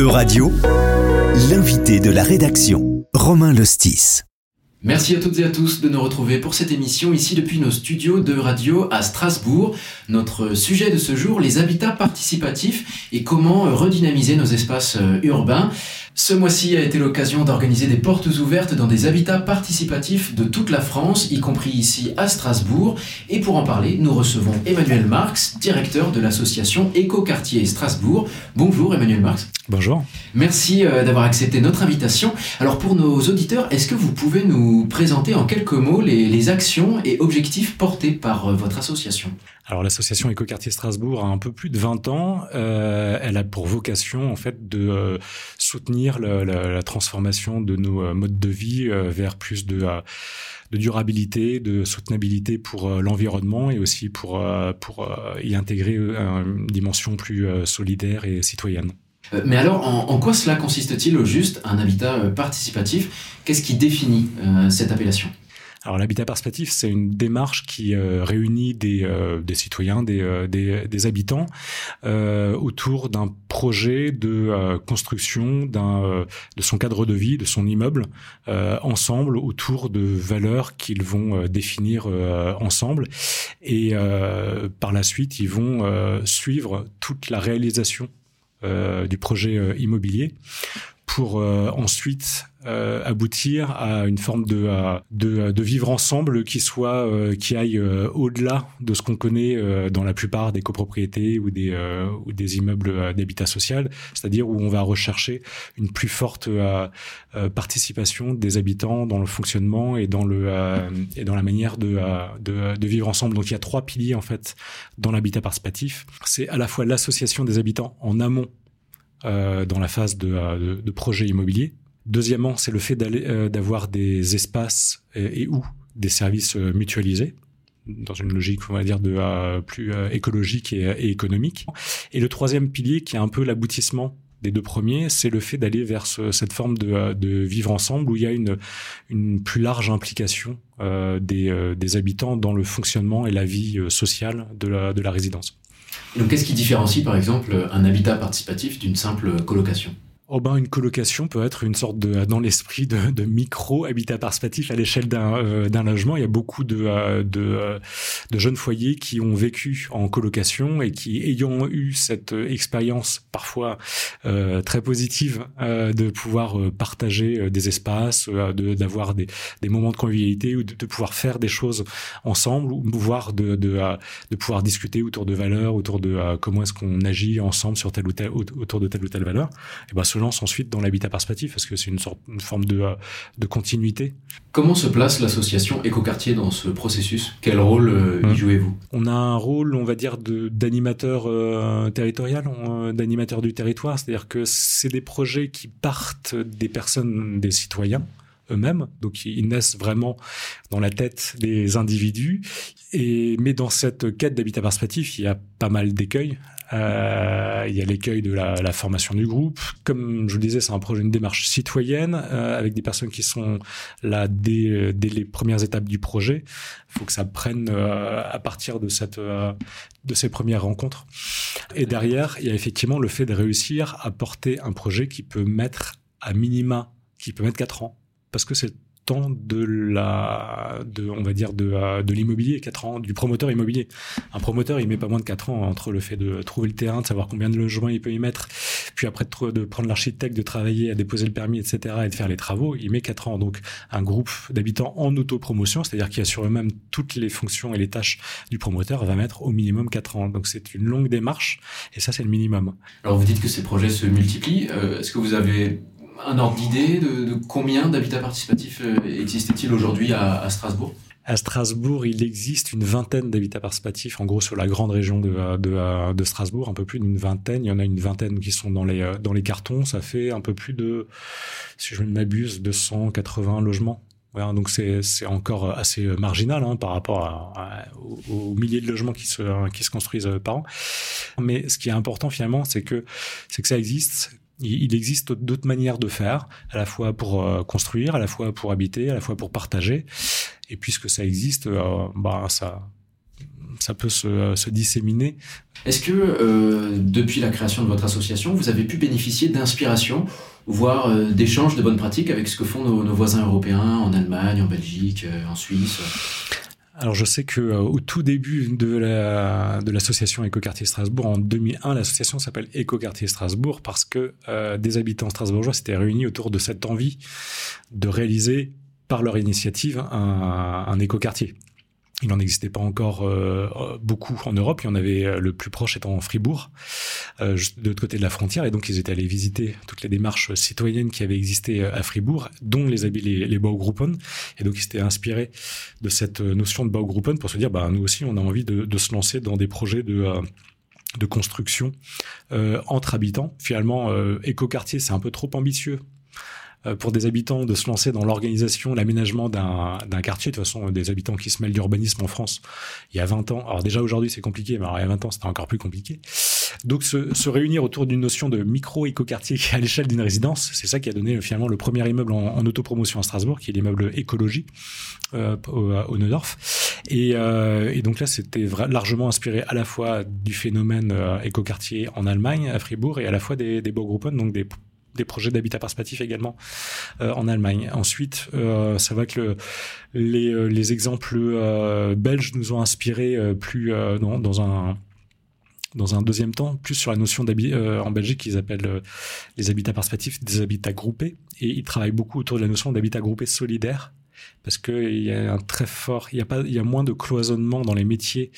E-Radio, l'invité de la rédaction, Romain Lostis. Merci à toutes et à tous de nous retrouver pour cette émission ici depuis nos studios de radio à Strasbourg. Notre sujet de ce jour, les habitats participatifs et comment redynamiser nos espaces euh, urbains. Ce mois-ci a été l'occasion d'organiser des portes ouvertes dans des habitats participatifs de toute la France, y compris ici à Strasbourg. Et pour en parler, nous recevons Emmanuel Marx, directeur de l'association Éco-Quartier Strasbourg. Bonjour Emmanuel Marx. Bonjour. Merci euh, d'avoir accepté notre invitation. Alors pour nos auditeurs, est-ce que vous pouvez nous présenter en quelques mots les, actions et objectifs portés par euh, votre association? Alors l'association Écoquartier Strasbourg a un peu plus de 20 ans. Euh, elle a pour vocation en fait de soutenir la, transformation de nos modes de vie vers plus de, de durabilité, de soutenabilité pour l'environnement et aussi pour, pour y intégrer une dimension plus solidaire et citoyenne. Euh, mais alors, en, quoi cela consiste-t-il au juste, un habitat euh, participatif? Qu'est-ce qui définit euh, cette appellation? Alors l'habitat participatif, c'est une démarche qui réunit des, des citoyens, des, des habitants autour d'un projet de construction de son cadre de vie, de son immeuble, ensemble autour de valeurs qu'ils vont définir ensemble. Et par la suite, ils vont suivre toute la réalisation euh, du projet euh, immobilier pour euh, ensuite aboutir à une forme de, de, de, vivre ensemble qui soit qui aille au-delà de ce qu'on connaît dans la plupart des copropriétés ou des ou des immeubles d'habitat social, c'est-à-dire où on va rechercher une plus forte participation des habitants dans le fonctionnement et dans le et dans la manière de, de, de vivre ensemble. Donc il y a trois piliers en fait dans l'habitat participatif. C'est à la fois l'association des habitants en amont euh, dans la phase de, euh, de, de, projet immobilier. Deuxièmement, c'est le fait euh, d'avoir des espaces et, ou des services mutualisés dans une logique, on va dire, de plus écologique et, économique. Et le troisième pilier, qui est un peu l'aboutissement des deux premiers, c'est le fait d'aller vers cette forme de, de, vivre ensemble où il y a une, une plus large implication euh, des, des habitants dans le fonctionnement et la vie sociale de la, de la résidence donc, qu'est-ce qui différencie, par exemple, un habitat participatif d'une simple colocation? Oh ben, une colocation peut être une sorte de, dans l'esprit de, de micro-habitat participatif à l'échelle d'un euh, d'un logement. Il y a beaucoup de, euh, de, euh, de, jeunes foyers qui ont vécu en colocation et qui, ayant eu cette expérience parfois euh, très positive euh, de pouvoir partager des espaces, d'avoir des, des moments de convivialité ou de, de, pouvoir faire des choses ensemble ou pouvoir de, de, de pouvoir discuter autour de valeurs, autour de comment est-ce qu'on agit ensemble sur telle ou telle, autour de telle ou telle valeur. Et ben, lance ensuite dans l'habitat participatif parce que c'est une sorte, une forme de, euh, de continuité. Comment se place l'association Écoquartier dans ce processus? Quel rôle euh, y hum. jouez-vous? On a un rôle, on va dire, d'animateur euh, territorial, d'animateur du territoire, c'est-à-dire que c'est des projets qui partent des personnes, des citoyens eux-mêmes, donc ils naissent vraiment dans la tête des individus. Et mais dans cette quête d'habitat participatif, il y a pas mal d'écueils. Euh, il y a l'écueil de la, formation du groupe. Comme je le disais, c'est un projet, une démarche citoyenne euh, avec des personnes qui sont là dès, dès les premières étapes du projet. Il faut que ça prenne euh, à partir de cette de ces premières rencontres. Et derrière, il y a effectivement le fait de réussir à porter un projet qui peut mettre à minima, qui peut mettre quatre ans, parce que c'est de la, de, on va dire, de, euh, de l'immobilier, 4 ans, du promoteur immobilier. Un promoteur, il met pas moins de 4 ans entre le fait de trouver le terrain, de savoir combien de logements il peut y mettre, puis après de, de prendre l'architecte, de travailler, à déposer le permis, etc., et de faire les travaux, il met 4 ans. Donc, un groupe d'habitants en autopromotion, c'est-à-dire qui assure eux-mêmes toutes les fonctions et les tâches du promoteur, va mettre au minimum 4 ans. Donc, c'est une longue démarche, et ça, c'est le minimum. Alors, vous dites que ces projets se multiplient. Euh, est-ce que vous avez un ordre d'idée de, combien d'habitats participatifs euh, existait-il aujourd'hui à, Strasbourg? À Strasbourg, il existe une vingtaine d'habitats participatifs, en gros sur la grande région de, de, Strasbourg, un peu plus d'une vingtaine. Il y en a une vingtaine qui sont dans les, euh, dans les cartons. Ça fait un peu plus de, si je ne m'abuse, 280 logements. Voilà, donc c'est encore assez marginal hein, par rapport aux, milliers de logements qui se, qui se construisent par an. Mais ce qui est important finalement, c'est que, c'est que ça existe, il existe d'autres manières de faire, à la fois pour euh, construire, à la fois pour habiter, à la fois pour partager. Et puisque ça existe, euh, bah ça, peut se, disséminer. Est-ce que euh, depuis la création de votre association, vous avez pu bénéficier d'inspiration, voire d'échanges de bonnes pratiques avec ce que font nos, voisins européens en Allemagne, en Belgique, en Suisse? Alors je sais que au tout début de la de l'association Écoquartier Strasbourg en 2001, l'association s'appelle Écoquartier Strasbourg parce que des habitants strasbourgeois s'étaient réunis autour de cette envie de réaliser par leur initiative un, un écoquartier. Il n'en existait pas encore euh, beaucoup en Europe. Il y en avait euh, le plus proche étant Fribourg, euh, de l'autre côté de la frontière. Et donc, ils étaient allés visiter toutes les démarches citoyennes qui avaient existé à Fribourg, dont les, les, les Baugruppen. Et donc, ils s'étaient inspirés de cette notion de Baugruppen pour se dire, bah, nous aussi, on a envie de, de se lancer dans des projets de de construction euh, entre habitants. Finalement, euh, écoquartier, c'est un peu trop ambitieux euh, pour des habitants de se lancer dans l'organisation, l'aménagement d'un quartier. De toute façon, des habitants qui se mêlent d'urbanisme en France, il y a 20 ans. Alors déjà aujourd'hui c'est compliqué, mais alors, il y a 20 ans c'était encore plus compliqué. Donc se, se réunir autour d'une notion de micro-écoquartier à l'échelle d'une résidence, c'est ça qui a donné finalement le premier immeuble en, en autopromotion à Strasbourg, qui est l'immeuble écologie euh, au, au Neudorf. Et, euh, et, donc là, c'était largement inspiré à la fois du phénomène euh, écoquartier en Allemagne, à Fribourg, et à la fois des, des Baugruppen, donc des des projets d'habitat participatif également euh, en Allemagne. Ensuite, euh, ça va que euh, les, exemples euh, belges nous ont inspiré plus dans, dans, un dans un deuxième temps, plus sur la notion d'habitat en Belgique qu'ils appellent les habitats participatifs, des habitats groupés, et ils travaillent beaucoup autour de la notion d'habitat groupé solidaire parce qu'il y a un très fort, il y a pas, il y a moins de cloisonnement dans les métiers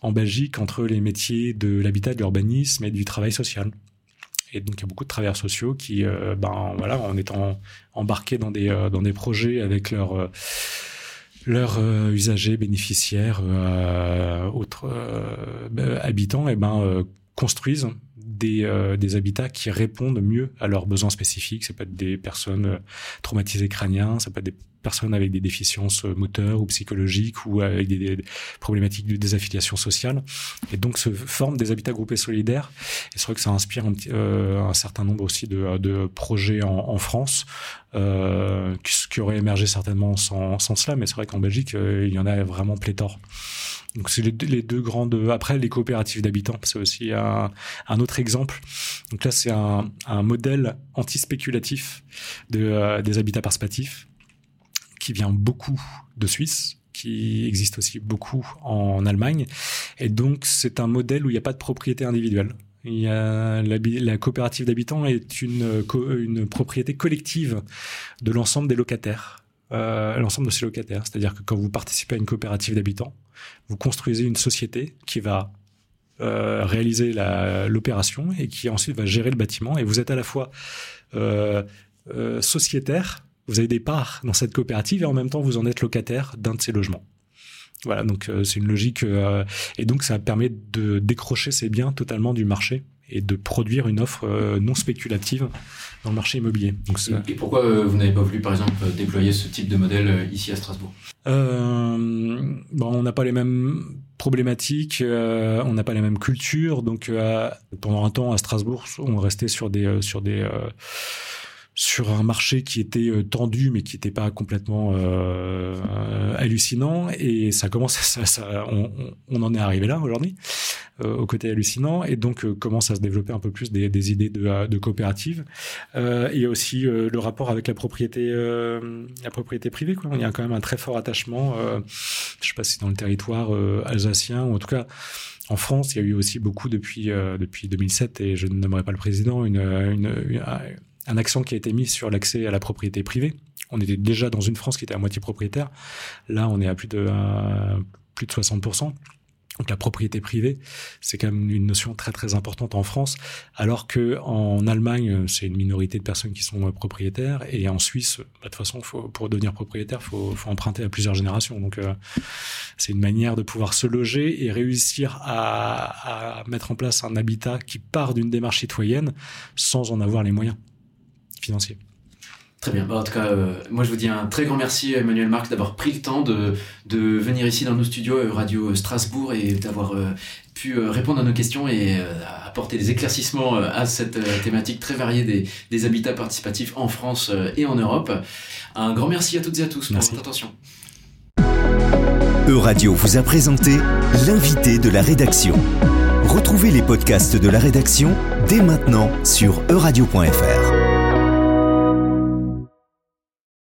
en Belgique entre les métiers de l'habitat, de l'urbanisme et du travail social. Et donc, il y a beaucoup de travailleurs sociaux qui, euh, ben voilà, en étant embarqués dans des euh, dans des projets avec leurs euh, usagers, bénéficiaires, autres euh, habitants, et ben construisent des, des habitats qui répondent mieux à leurs besoins spécifiques. Ça peut être des personnes traumatisées crâniens, ça peut des personnes avec des déficiences moteurs ou psychologiques ou avec des, problématiques de désaffiliation sociale. Et donc se forment des habitats groupés solidaires. Et c'est vrai que ça inspire un, euh, certain nombre aussi de, projets en, France euh, qui, auraient émergé certainement sans, sans cela. Mais c'est vrai qu'en Belgique, euh, il y en a vraiment pléthore. Donc c'est les, les, deux grandes. Après, les coopératives d'habitants, c'est aussi un, autre exemple. Donc là, c'est un, un, modèle anti-spéculatif de, euh, des habitats participatifs qui vient beaucoup de Suisse, qui existe aussi beaucoup en Allemagne. Et donc, c'est un modèle où il n'y a pas de propriété individuelle. La, coopérative d'habitants est une, propriété collective de l'ensemble des locataires, euh, l'ensemble de ces locataires. C'est-à-dire que quand vous participez à une coopérative d'habitants, vous construisez une société qui va euh, réaliser l'opération et qui ensuite va gérer le bâtiment. Et vous êtes à la fois euh, sociétaire vous avez des parts dans cette coopérative et en même temps vous en êtes locataire d'un de ces logements. Voilà, donc euh, c'est une logique euh, et donc ça permet de décrocher ces biens totalement du marché et de produire une offre euh, non spéculative dans le marché immobilier. Donc, et, et, pourquoi euh, vous n'avez pas voulu, par exemple, déployer ce type de modèle euh, ici à Strasbourg? Euh, bon, On n'a pas les mêmes problématiques, euh, on n'a pas les mêmes cultures. Donc, pendant un temps à Strasbourg, on restait sur des sur des sur un marché qui était euh, tendu mais qui n'était pas complètement euh, euh, hallucinant. Et ça commence on, en est arrivé là aujourd'hui au côté hallucinant. Et donc commence à se développer un peu plus des, idées de, de coopérative. Et aussi le rapport avec la propriété la propriété privée quoi. il y a quand même un très fort attachement je sais pas si dans le territoire alsacien ou en tout cas en France, il y a eu aussi beaucoup depuis depuis 2007 et je ne nommerai pas le président une un accent qui a été mis sur l'accès à la propriété privée. On était déjà dans une France qui était à moitié propriétaire. Là, on est à plus de, euh, plus de 60%. Donc la propriété privée, c'est quand même une notion très très importante en France, alors que en Allemagne, c'est une minorité de personnes qui sont propriétaires, et en Suisse, bah, de toute façon, faut, pour devenir propriétaire, faut, faut emprunter à plusieurs générations. Donc euh, c'est une manière de pouvoir se loger et réussir à, à mettre en place un habitat qui part d'une démarche citoyenne sans en avoir les moyens financier. Très bien. Bon, en tout cas, euh, moi je vous dis un très grand merci Emmanuel Marx d'avoir pris le temps de, de venir ici dans nos studios euh, Radio Strasbourg et d'avoir euh, pu euh, répondre à nos questions et euh, apporter des éclaircissements euh, à cette thématique très variée des, des habitats participatifs en France et en Europe. Un grand merci à toutes et à tous merci. pour votre attention. Euradio vous a présenté l'invité de la rédaction. Retrouvez les podcasts de la rédaction dès maintenant sur euradio.fr.